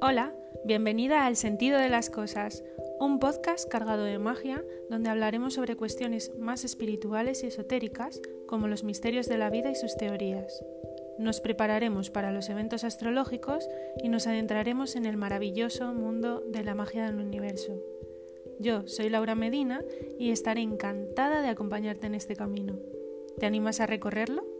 Hola, bienvenida a El sentido de las cosas, un podcast cargado de magia donde hablaremos sobre cuestiones más espirituales y esotéricas como los misterios de la vida y sus teorías. Nos prepararemos para los eventos astrológicos y nos adentraremos en el maravilloso mundo de la magia del universo. Yo soy Laura Medina y estaré encantada de acompañarte en este camino. ¿Te animas a recorrerlo?